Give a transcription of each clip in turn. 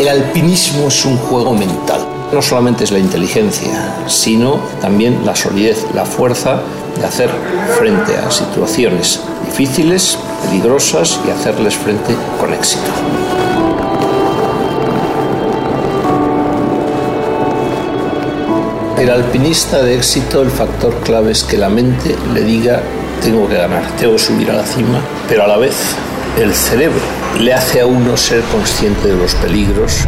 El alpinismo es un juego mental. No solamente es la inteligencia, sino también la solidez, la fuerza de hacer frente a situaciones difíciles, peligrosas y hacerles frente con éxito. El alpinista de éxito, el factor clave es que la mente le diga, tengo que ganar, tengo que subir a la cima, pero a la vez el cerebro le hace a uno ser consciente de los peligros.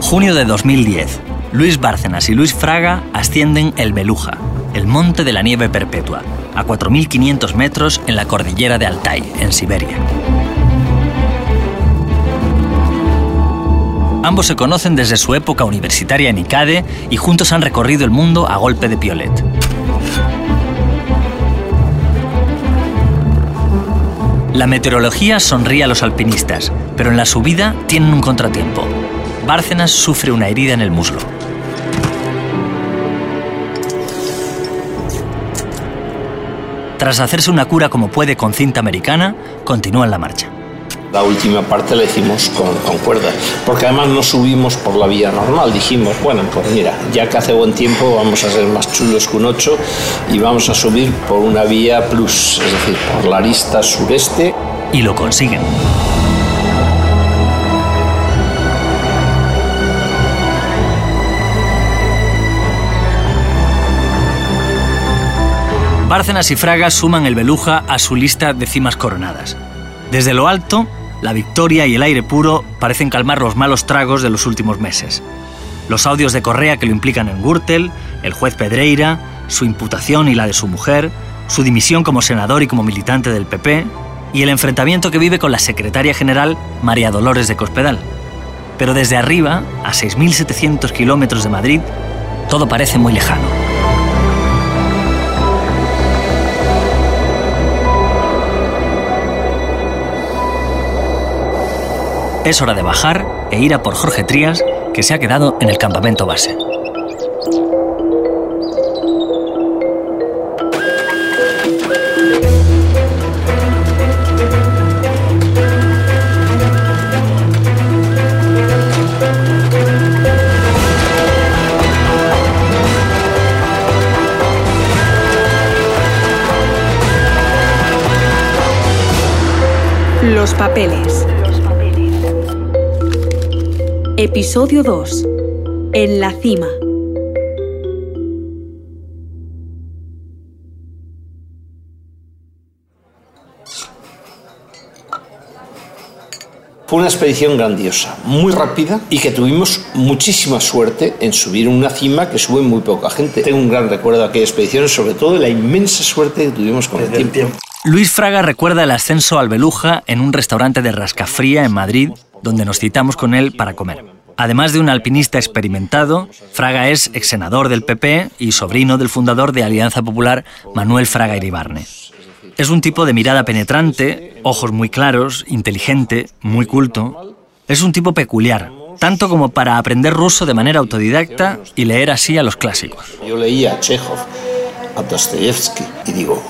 Junio de 2010. Luis Bárcenas y Luis Fraga ascienden el Beluja, el monte de la nieve perpetua, a 4.500 metros en la cordillera de Altai, en Siberia. Ambos se conocen desde su época universitaria en ICADE y juntos han recorrido el mundo a golpe de piolet. La meteorología sonríe a los alpinistas, pero en la subida tienen un contratiempo. Bárcenas sufre una herida en el muslo. Tras hacerse una cura como puede con cinta americana, continúan la marcha. La última parte la hicimos con, con cuerdas, porque además no subimos por la vía normal. Dijimos, bueno, pues mira, ya que hace buen tiempo vamos a ser más chulos que un 8 y vamos a subir por una vía plus, es decir, por la arista sureste. Y lo consiguen. Bárcenas y Fraga suman el Beluja a su lista de cimas coronadas. Desde lo alto, la victoria y el aire puro parecen calmar los malos tragos de los últimos meses. Los audios de Correa que lo implican en Gürtel, el juez Pedreira, su imputación y la de su mujer, su dimisión como senador y como militante del PP, y el enfrentamiento que vive con la secretaria general María Dolores de Cospedal. Pero desde arriba, a 6.700 kilómetros de Madrid, todo parece muy lejano. Es hora de bajar e ir a por Jorge Trías, que se ha quedado en el campamento base. Los papeles. Episodio 2. En la cima. Fue una expedición grandiosa, muy rápida y que tuvimos muchísima suerte en subir una cima que sube muy poca gente. Tengo un gran recuerdo de aquella expedición, sobre todo de la inmensa suerte que tuvimos con el tiempo. Luis Fraga recuerda el ascenso al Beluja en un restaurante de rascafría en Madrid, donde nos citamos con él para comer. Además de un alpinista experimentado, Fraga es ex senador del PP y sobrino del fundador de Alianza Popular, Manuel Fraga Iribarne. Es un tipo de mirada penetrante, ojos muy claros, inteligente, muy culto. Es un tipo peculiar, tanto como para aprender ruso de manera autodidacta y leer así a los clásicos. Yo leía a Chekhov, a Dostoyevsky y digo,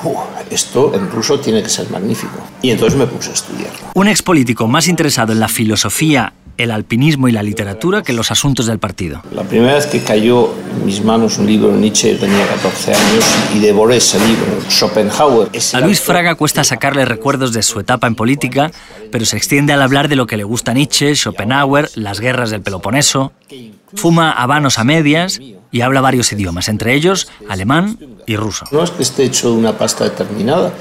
esto en ruso tiene que ser magnífico. Y entonces me puse a estudiar. Un expolítico más interesado en la filosofía el alpinismo y la literatura que los asuntos del partido. La primera vez que cayó en mis manos un libro de Nietzsche tenía 14 años y devoré ese libro, Schopenhauer. A Luis Fraga cuesta sacarle recuerdos de su etapa en política, pero se extiende al hablar de lo que le gusta a Nietzsche, Schopenhauer, las guerras del Peloponeso. Fuma habanos a medias y habla varios idiomas, entre ellos alemán y ruso. No es que esté hecho de una pasta determinada,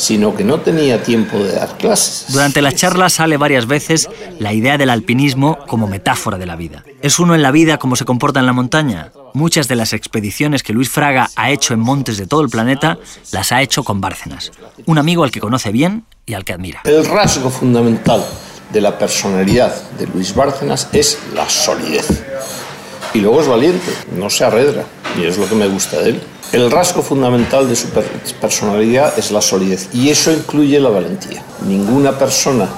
sino que no tenía tiempo de dar clases. Durante la charla sale varias veces la idea del alpinismo como metáfora de la vida. ¿Es uno en la vida como se comporta en la montaña? Muchas de las expediciones que Luis Fraga ha hecho en montes de todo el planeta las ha hecho con Bárcenas, un amigo al que conoce bien y al que admira. El rasgo fundamental de la personalidad de Luis Bárcenas es la solidez. Y luego es valiente, no se arredra, y es lo que me gusta de él. El rasgo fundamental de su personalidad es la solidez y eso incluye la valentía. Ninguna persona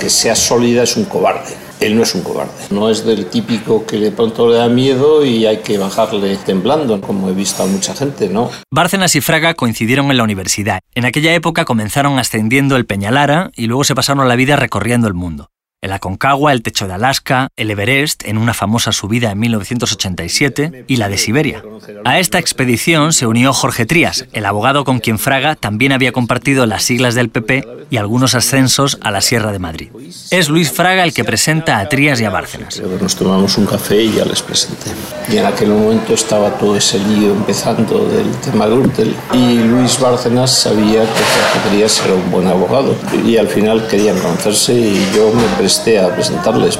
que sea sólida es un cobarde. Él no es un cobarde, no es del típico que de pronto le da miedo y hay que bajarle temblando, como he visto a mucha gente, ¿no? Bárcenas y Fraga coincidieron en la universidad. En aquella época comenzaron ascendiendo el Peñalara y luego se pasaron la vida recorriendo el mundo el Aconcagua, el Techo de Alaska, el Everest en una famosa subida en 1987 y la de Siberia. A esta expedición se unió Jorge Trías, el abogado con quien Fraga también había compartido las siglas del PP y algunos ascensos a la Sierra de Madrid. Es Luis Fraga el que presenta a Trías y a Bárcenas. Nos tomamos un café y ya les presenté. Y en aquel momento estaba todo ese lío empezando del tema Gürtel y Luis Bárcenas sabía que Trías era un buen abogado y al final querían conocerse y yo me presenté a presentarles.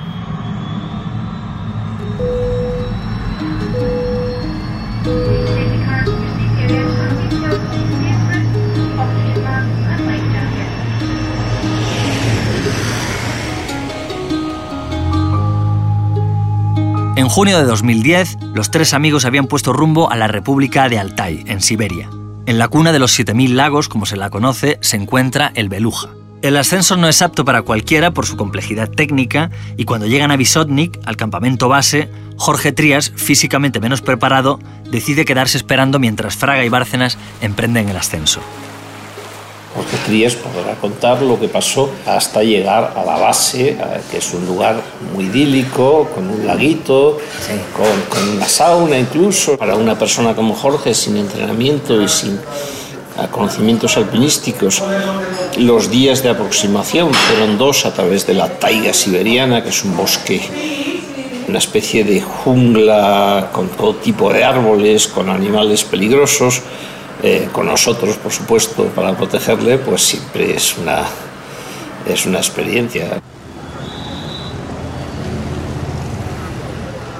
En junio de 2010, los tres amigos habían puesto rumbo a la República de Altai, en Siberia. En la cuna de los 7.000 lagos, como se la conoce, se encuentra el Beluja, el ascenso no es apto para cualquiera por su complejidad técnica y cuando llegan a Visotnik, al campamento base, Jorge Trías, físicamente menos preparado, decide quedarse esperando mientras Fraga y Bárcenas emprenden el ascenso. Jorge Trías podrá contar lo que pasó hasta llegar a la base, que es un lugar muy idílico, con un laguito, con, con una sauna incluso. Para una persona como Jorge, sin entrenamiento y sin a conocimientos alpinísticos. Los días de aproximación fueron dos a través de la taiga siberiana, que es un bosque, una especie de jungla con todo tipo de árboles, con animales peligrosos. Eh, con nosotros, por supuesto, para protegerle, pues siempre es una, es una experiencia.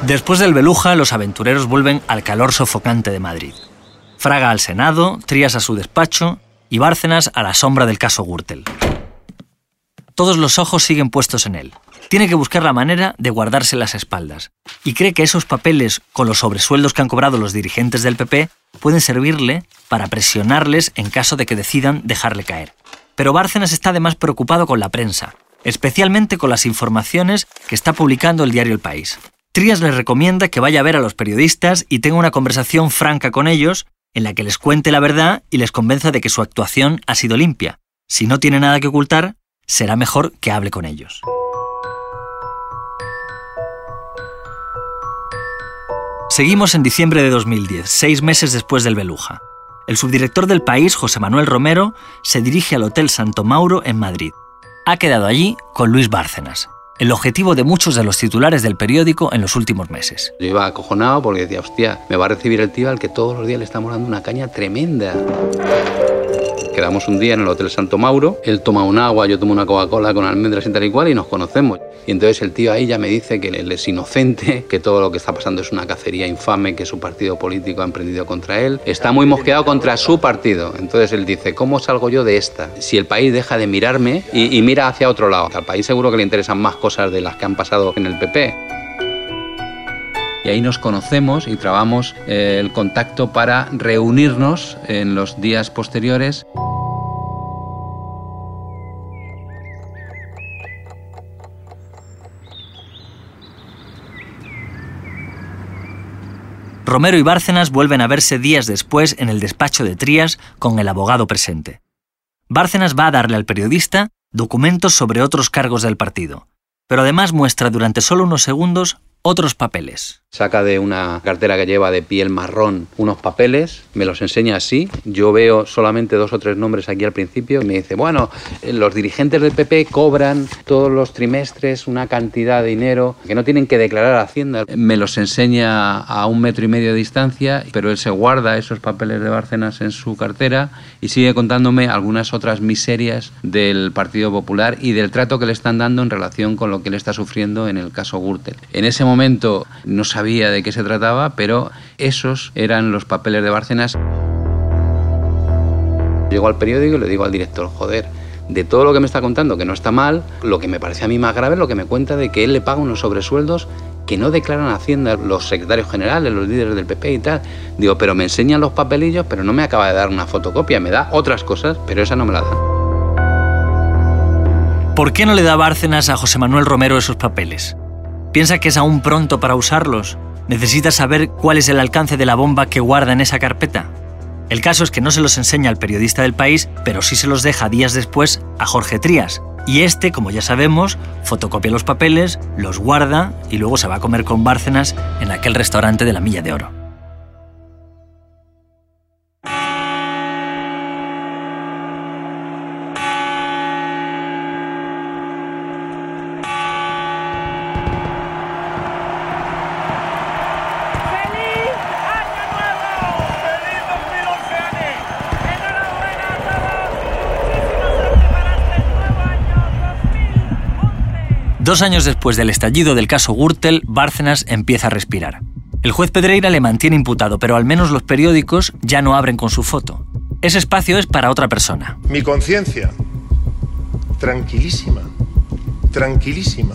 Después del Beluja, los aventureros vuelven al calor sofocante de Madrid. Fraga al Senado, Trías a su despacho y Bárcenas a la sombra del caso Gürtel. Todos los ojos siguen puestos en él. Tiene que buscar la manera de guardarse las espaldas y cree que esos papeles con los sobresueldos que han cobrado los dirigentes del PP pueden servirle para presionarles en caso de que decidan dejarle caer. Pero Bárcenas está además preocupado con la prensa, especialmente con las informaciones que está publicando el diario El País. Trías le recomienda que vaya a ver a los periodistas y tenga una conversación franca con ellos en la que les cuente la verdad y les convenza de que su actuación ha sido limpia. Si no tiene nada que ocultar, será mejor que hable con ellos. Seguimos en diciembre de 2010, seis meses después del Beluja. El subdirector del país, José Manuel Romero, se dirige al Hotel Santo Mauro en Madrid. Ha quedado allí con Luis Bárcenas, el objetivo de muchos de los titulares del periódico en los últimos meses. Yo iba acojonado porque decía, hostia, me va a recibir el tío al que todos los días le estamos dando una caña tremenda. Quedamos un día en el Hotel Santo Mauro, él toma un agua, yo tomo una Coca-Cola con almendras y tal y cual y nos conocemos. Y entonces el tío ahí ya me dice que él es inocente, que todo lo que está pasando es una cacería infame que su partido político ha emprendido contra él. Está muy mosqueado contra su partido. Entonces él dice, ¿cómo salgo yo de esta? Si el país deja de mirarme y, y mira hacia otro lado. Al país seguro que le interesan más cosas de las que han pasado en el PP y ahí nos conocemos y trabamos eh, el contacto para reunirnos en los días posteriores. Romero y Bárcenas vuelven a verse días después en el despacho de Trías con el abogado presente. Bárcenas va a darle al periodista documentos sobre otros cargos del partido, pero además muestra durante solo unos segundos otros papeles. Saca de una cartera que lleva de piel marrón unos papeles, me los enseña así. Yo veo solamente dos o tres nombres aquí al principio y me dice, bueno, los dirigentes del PP cobran todos los trimestres una cantidad de dinero que no tienen que declarar a Hacienda. Me los enseña a un metro y medio de distancia, pero él se guarda esos papeles de Bárcenas en su cartera y sigue contándome algunas otras miserias del Partido Popular y del trato que le están dando en relación con lo que él está sufriendo en el caso Gürtel. En ese momento no sabía sabía de qué se trataba, pero esos eran los papeles de Bárcenas. Llego al periódico y le digo al director, joder, de todo lo que me está contando, que no está mal, lo que me parece a mí más grave es lo que me cuenta de que él le paga unos sobresueldos que no declaran a Hacienda los secretarios generales, los líderes del PP y tal. Digo, pero me enseñan los papelillos, pero no me acaba de dar una fotocopia, me da otras cosas, pero esa no me la da. ¿Por qué no le da Bárcenas a José Manuel Romero esos papeles? ¿Piensa que es aún pronto para usarlos? ¿Necesita saber cuál es el alcance de la bomba que guarda en esa carpeta? El caso es que no se los enseña al periodista del país, pero sí se los deja días después a Jorge Trías. Y este, como ya sabemos, fotocopia los papeles, los guarda y luego se va a comer con Bárcenas en aquel restaurante de la Milla de Oro. Dos años después del estallido del caso Gürtel, Bárcenas empieza a respirar. El juez Pedreira le mantiene imputado, pero al menos los periódicos ya no abren con su foto. Ese espacio es para otra persona. Mi conciencia, tranquilísima, tranquilísima.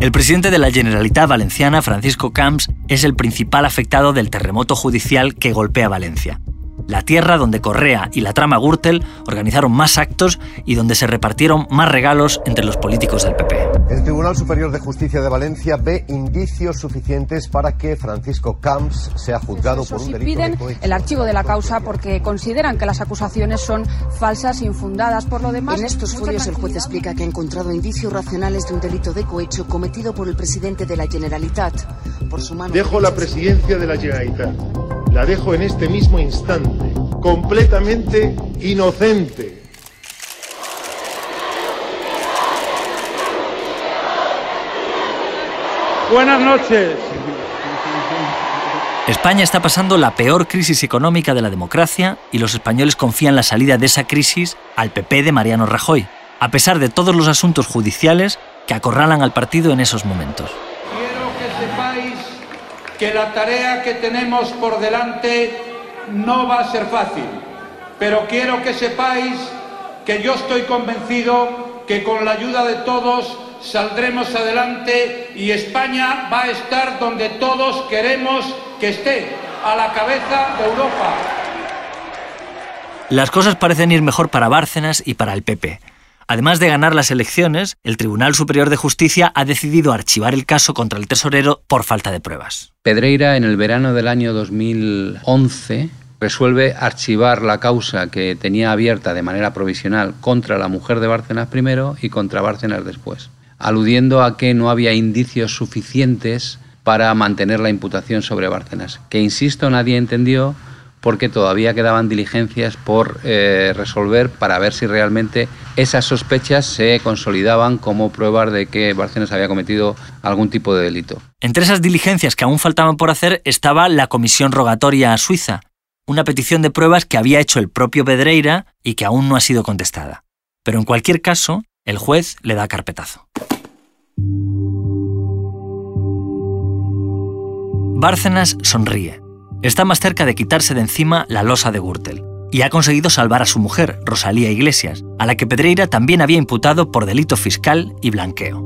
El presidente de la Generalitat Valenciana, Francisco Camps, es el principal afectado del terremoto judicial que golpea Valencia la tierra donde Correa y la trama Gürtel organizaron más actos y donde se repartieron más regalos entre los políticos del PP. El Tribunal Superior de Justicia de Valencia ve indicios suficientes para que Francisco Camps sea juzgado por un delito piden el archivo de la causa porque consideran que las acusaciones son falsas, infundadas. Por lo demás, en estos folios el juez explica que ha encontrado indicios racionales de un delito de cohecho cometido por el presidente de la Generalitat. Por su mano Dejo la presidencia de la Generalitat. La dejo en este mismo instante completamente inocente. Buenas noches. España está pasando la peor crisis económica de la democracia y los españoles confían la salida de esa crisis al PP de Mariano Rajoy, a pesar de todos los asuntos judiciales que acorralan al partido en esos momentos. Que la tarea que tenemos por delante no va a ser fácil, pero quiero que sepáis que yo estoy convencido que con la ayuda de todos saldremos adelante y España va a estar donde todos queremos que esté, a la cabeza de Europa. Las cosas parecen ir mejor para Bárcenas y para el PP. Además de ganar las elecciones, el Tribunal Superior de Justicia ha decidido archivar el caso contra el tesorero por falta de pruebas. Pedreira, en el verano del año 2011, resuelve archivar la causa que tenía abierta de manera provisional contra la mujer de Bárcenas primero y contra Bárcenas después, aludiendo a que no había indicios suficientes para mantener la imputación sobre Bárcenas, que insisto nadie entendió porque todavía quedaban diligencias por eh, resolver para ver si realmente esas sospechas se consolidaban como pruebas de que Bárcenas había cometido algún tipo de delito. Entre esas diligencias que aún faltaban por hacer estaba la comisión rogatoria a Suiza, una petición de pruebas que había hecho el propio Pedreira y que aún no ha sido contestada. Pero en cualquier caso, el juez le da carpetazo. Bárcenas sonríe. Está más cerca de quitarse de encima la losa de Gürtel y ha conseguido salvar a su mujer, Rosalía Iglesias, a la que Pedreira también había imputado por delito fiscal y blanqueo.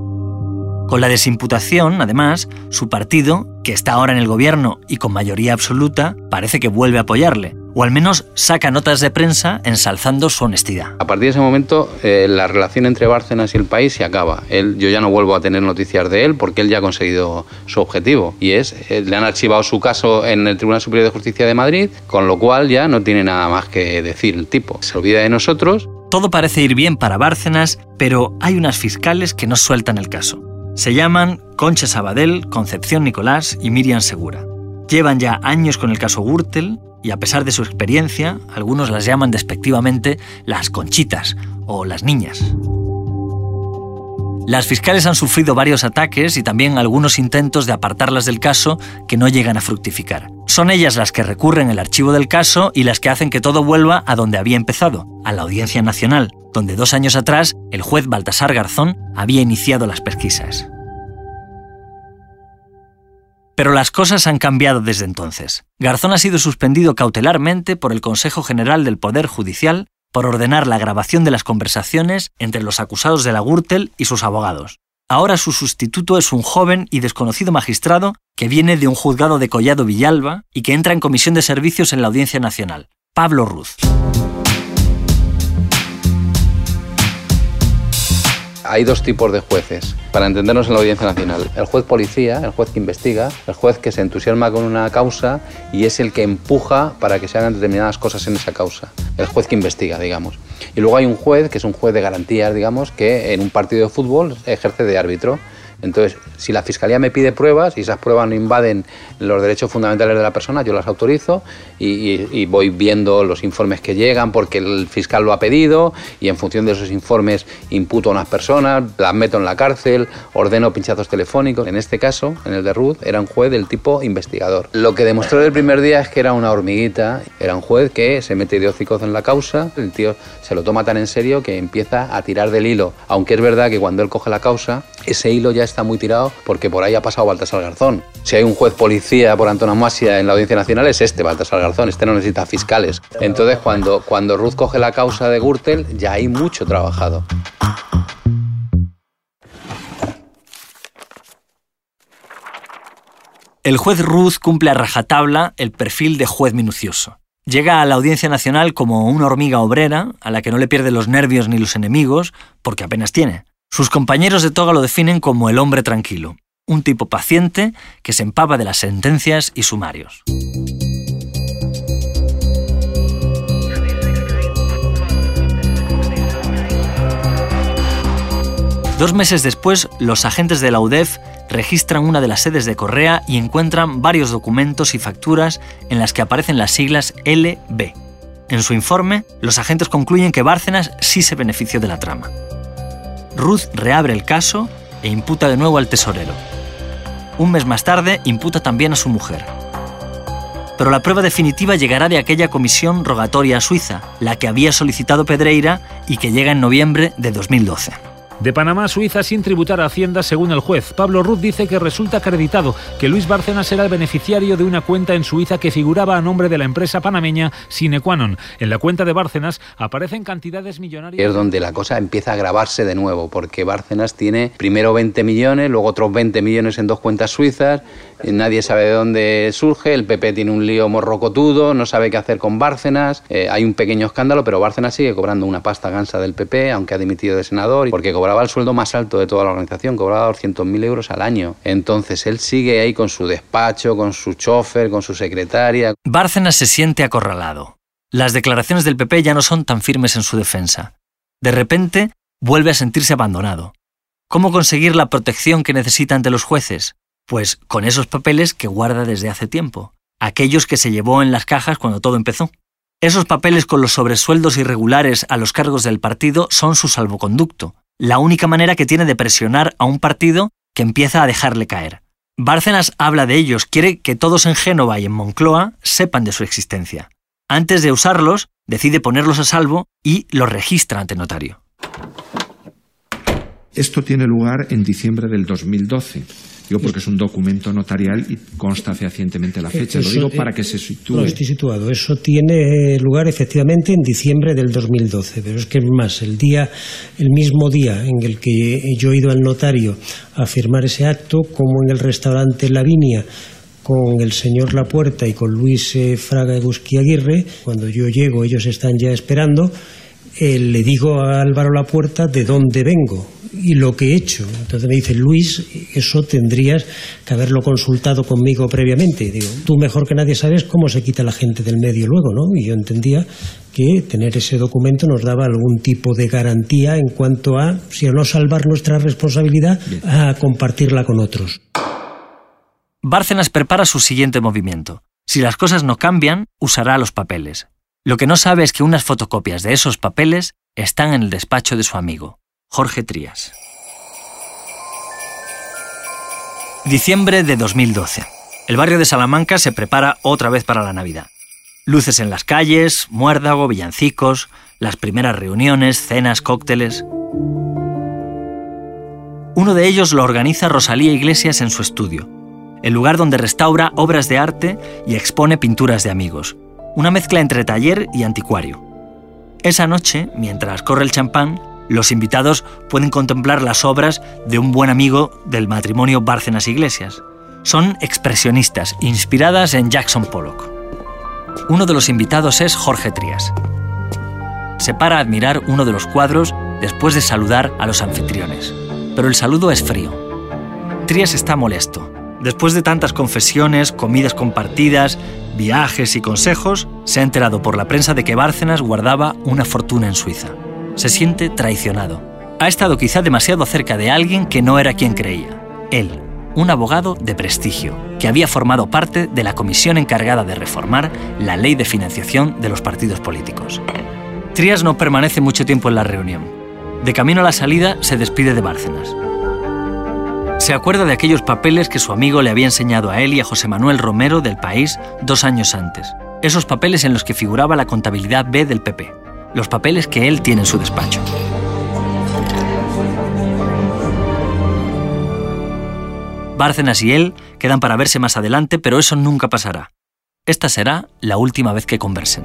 Con la desimputación, además, su partido, que está ahora en el gobierno y con mayoría absoluta, parece que vuelve a apoyarle, o al menos saca notas de prensa ensalzando su honestidad. A partir de ese momento, eh, la relación entre Bárcenas y el país se acaba. Él, yo ya no vuelvo a tener noticias de él porque él ya ha conseguido su objetivo y es, eh, le han archivado su caso en el Tribunal Superior de Justicia de Madrid, con lo cual ya no tiene nada más que decir el tipo. Se olvida de nosotros. Todo parece ir bien para Bárcenas, pero hay unas fiscales que no sueltan el caso. Se llaman Concha Sabadell, Concepción Nicolás y Miriam Segura. Llevan ya años con el caso Gürtel y a pesar de su experiencia, algunos las llaman despectivamente las conchitas o las niñas. Las fiscales han sufrido varios ataques y también algunos intentos de apartarlas del caso que no llegan a fructificar. Son ellas las que recurren el archivo del caso y las que hacen que todo vuelva a donde había empezado, a la Audiencia Nacional, donde dos años atrás el juez Baltasar Garzón había iniciado las pesquisas. Pero las cosas han cambiado desde entonces. Garzón ha sido suspendido cautelarmente por el Consejo General del Poder Judicial por ordenar la grabación de las conversaciones entre los acusados de la Gürtel y sus abogados. Ahora su sustituto es un joven y desconocido magistrado que viene de un juzgado de Collado Villalba y que entra en comisión de servicios en la Audiencia Nacional, Pablo Ruz. Hay dos tipos de jueces, para entendernos en la Audiencia Nacional. El juez policía, el juez que investiga, el juez que se entusiasma con una causa y es el que empuja para que se hagan determinadas cosas en esa causa. El juez que investiga, digamos. Y luego hay un juez, que es un juez de garantías, digamos, que en un partido de fútbol ejerce de árbitro. Entonces, si la Fiscalía me pide pruebas y esas pruebas no invaden los derechos fundamentales de la persona, yo las autorizo y, voy viendo los informes que llegan porque el fiscal lo ha pedido y en función de esos informes imputo a unas personas, las meto en la cárcel, ordeno pinchazos telefónicos. En este caso, en el de Ruth, era un juez del tipo investigador. Lo que demostró el primer día es que era una hormiguita, era un juez que se mete de en la causa, el tío se lo toma tan en serio que empieza a tirar del hilo, aunque es verdad que cuando él coge la causa, ese hilo ya está muy tirado porque por ahí ha pasado Baltasar Garzón. Si hay un juez policía por antonomasia en la Audiencia Nacional es este, Baltasar Garzón, este no necesita fiscales. Entonces cuando, cuando Ruth coge la causa de Gürtel ya hay mucho trabajado. El juez Ruth cumple a rajatabla el perfil de juez minucioso. Llega a la Audiencia Nacional como una hormiga obrera a la que no le pierde los nervios ni los enemigos, porque apenas tiene. Sus compañeros de toga lo definen como el hombre tranquilo, un tipo paciente que se empapa de las sentencias y sumarios. Dos meses después, los agentes de la UDEF registran una de las sedes de Correa y encuentran varios documentos y facturas en las que aparecen las siglas LB. En su informe, los agentes concluyen que Bárcenas sí se benefició de la trama. Ruth reabre el caso e imputa de nuevo al tesorero. Un mes más tarde imputa también a su mujer. Pero la prueba definitiva llegará de aquella comisión rogatoria suiza, la que había solicitado Pedreira y que llega en noviembre de 2012. De Panamá a Suiza sin tributar a Hacienda, según el juez. Pablo Ruth dice que resulta acreditado que Luis Bárcenas era el beneficiario de una cuenta en Suiza que figuraba a nombre de la empresa panameña Sinequanon. En la cuenta de Bárcenas aparecen cantidades millonarias. Es donde la cosa empieza a grabarse de nuevo, porque Bárcenas tiene primero 20 millones, luego otros 20 millones en dos cuentas suizas, nadie sabe de dónde surge, el PP tiene un lío morrocotudo, no sabe qué hacer con Bárcenas, eh, hay un pequeño escándalo, pero Bárcenas sigue cobrando una pasta gansa del PP, aunque ha dimitido de senador, porque cobraba el sueldo más alto de toda la organización, cobraba 200.000 euros al año. Entonces él sigue ahí con su despacho, con su chofer, con su secretaria. Bárcenas se siente acorralado. Las declaraciones del PP ya no son tan firmes en su defensa. De repente, vuelve a sentirse abandonado. ¿Cómo conseguir la protección que necesita ante los jueces? Pues con esos papeles que guarda desde hace tiempo, aquellos que se llevó en las cajas cuando todo empezó. Esos papeles con los sobresueldos irregulares a los cargos del partido son su salvoconducto, la única manera que tiene de presionar a un partido que empieza a dejarle caer. Bárcenas habla de ellos, quiere que todos en Génova y en Moncloa sepan de su existencia. Antes de usarlos, decide ponerlos a salvo y los registra ante notario. Esto tiene lugar en diciembre del 2012. Digo porque es un documento notarial y consta fehacientemente la fecha. Lo digo para que se sitúe. No, estoy situado. Eso tiene lugar efectivamente en diciembre del 2012. Pero es que es más, el día, el mismo día en el que yo he ido al notario a firmar ese acto, como en el restaurante Lavinia, con el señor Lapuerta y con Luis eh, Fraga Egusqui Aguirre, cuando yo llego ellos están ya esperando, eh, le digo a Álvaro Lapuerta de dónde vengo y lo que he hecho. Entonces me dice, Luis, eso tendrías que haberlo consultado conmigo previamente. Digo, tú mejor que nadie sabes cómo se quita la gente del medio luego, ¿no? Y yo entendía que tener ese documento nos daba algún tipo de garantía en cuanto a, si a no salvar nuestra responsabilidad, a compartirla con otros. Bárcenas prepara su siguiente movimiento. Si las cosas no cambian, usará los papeles. Lo que no sabe es que unas fotocopias de esos papeles están en el despacho de su amigo. Jorge Trías. Diciembre de 2012. El barrio de Salamanca se prepara otra vez para la Navidad. Luces en las calles, muérdago, villancicos, las primeras reuniones, cenas, cócteles. Uno de ellos lo organiza Rosalía Iglesias en su estudio, el lugar donde restaura obras de arte y expone pinturas de amigos, una mezcla entre taller y anticuario. Esa noche, mientras corre el champán, los invitados pueden contemplar las obras de un buen amigo del matrimonio Bárcenas Iglesias. Son expresionistas, inspiradas en Jackson Pollock. Uno de los invitados es Jorge Trías. Se para a admirar uno de los cuadros después de saludar a los anfitriones. Pero el saludo es frío. Trías está molesto. Después de tantas confesiones, comidas compartidas, viajes y consejos, se ha enterado por la prensa de que Bárcenas guardaba una fortuna en Suiza. Se siente traicionado. Ha estado quizá demasiado cerca de alguien que no era quien creía. Él, un abogado de prestigio, que había formado parte de la comisión encargada de reformar la ley de financiación de los partidos políticos. Trías no permanece mucho tiempo en la reunión. De camino a la salida se despide de Bárcenas. Se acuerda de aquellos papeles que su amigo le había enseñado a él y a José Manuel Romero del País dos años antes. Esos papeles en los que figuraba la contabilidad B del PP. Los papeles que él tiene en su despacho. Bárcenas y él quedan para verse más adelante, pero eso nunca pasará. Esta será la última vez que conversen.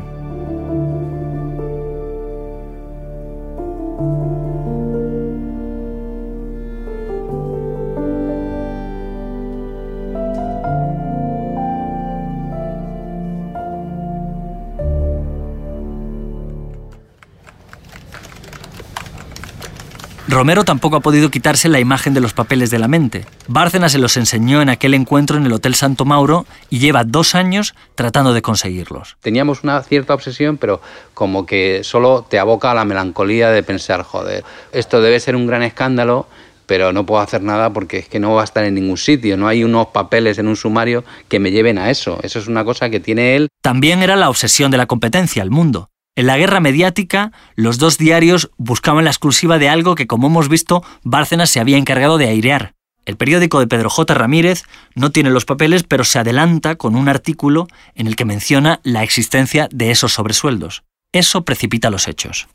Romero tampoco ha podido quitarse la imagen de los papeles de la mente. Bárcenas se los enseñó en aquel encuentro en el Hotel Santo Mauro y lleva dos años tratando de conseguirlos. Teníamos una cierta obsesión, pero como que solo te aboca a la melancolía de pensar, joder, esto debe ser un gran escándalo, pero no puedo hacer nada porque es que no va a estar en ningún sitio, no hay unos papeles en un sumario que me lleven a eso. Eso es una cosa que tiene él. También era la obsesión de la competencia, el mundo. En la guerra mediática, los dos diarios buscaban la exclusiva de algo que, como hemos visto, Bárcenas se había encargado de airear. El periódico de Pedro J. Ramírez no tiene los papeles, pero se adelanta con un artículo en el que menciona la existencia de esos sobresueldos. Eso precipita los hechos.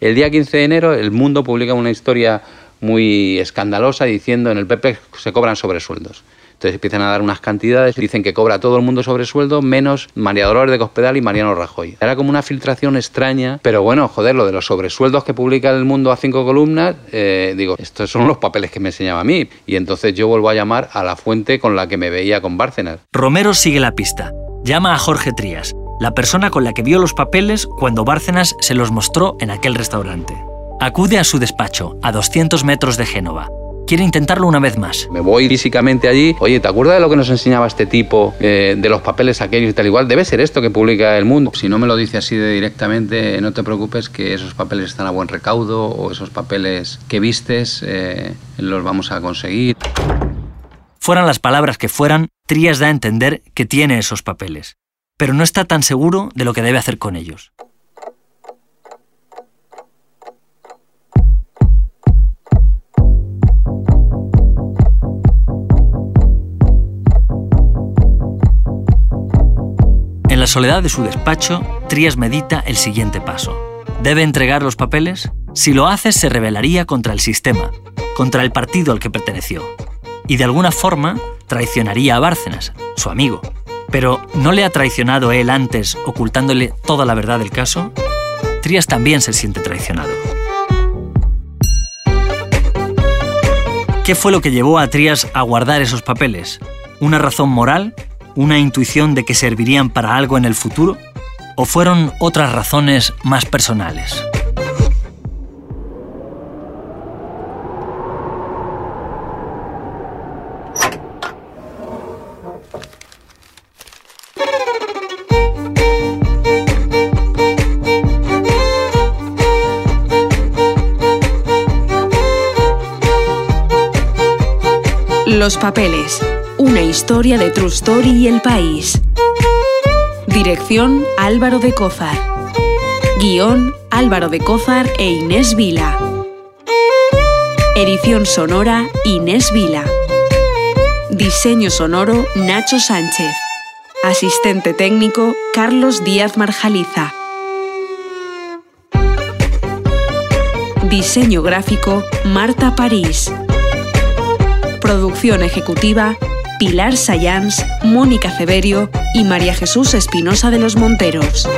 El día 15 de enero, El Mundo publica una historia muy escandalosa diciendo en el PP se cobran sobresueldos. Entonces empiezan a dar unas cantidades, dicen que cobra todo el mundo sobre sueldo, menos María Dolores de Cospedal y Mariano Rajoy. Era como una filtración extraña, pero bueno, joder, lo de los sobresueldos que publica El Mundo a cinco columnas, eh, digo, estos son los papeles que me enseñaba a mí. Y entonces yo vuelvo a llamar a la fuente con la que me veía con Bárcenas. Romero sigue la pista. Llama a Jorge Trías, la persona con la que vio los papeles cuando Bárcenas se los mostró en aquel restaurante. Acude a su despacho, a 200 metros de Génova. Quiere intentarlo una vez más. Me voy físicamente allí. Oye, ¿te acuerdas de lo que nos enseñaba este tipo eh, de los papeles aquellos y tal igual? Debe ser esto que publica El Mundo. Si no me lo dice así de directamente, no te preocupes que esos papeles están a buen recaudo o esos papeles que vistes eh, los vamos a conseguir. Fueran las palabras que fueran, Trías da a entender que tiene esos papeles, pero no está tan seguro de lo que debe hacer con ellos. La soledad de su despacho, Trías medita el siguiente paso. ¿Debe entregar los papeles? Si lo hace, se rebelaría contra el sistema, contra el partido al que perteneció. Y de alguna forma traicionaría a Bárcenas, su amigo. Pero ¿no le ha traicionado él antes ocultándole toda la verdad del caso? Trías también se siente traicionado. ¿Qué fue lo que llevó a Trías a guardar esos papeles? ¿Una razón moral? ¿Una intuición de que servirían para algo en el futuro? ¿O fueron otras razones más personales? Los papeles. Una historia de True Story y El País. Dirección Álvaro de Cózar. Guión Álvaro de Cózar e Inés Vila. Edición sonora Inés Vila. Diseño sonoro Nacho Sánchez. Asistente técnico Carlos Díaz Marjaliza. Diseño gráfico Marta París. Producción ejecutiva Pilar Sayans, Mónica Ceberio y María Jesús Espinosa de los Monteros.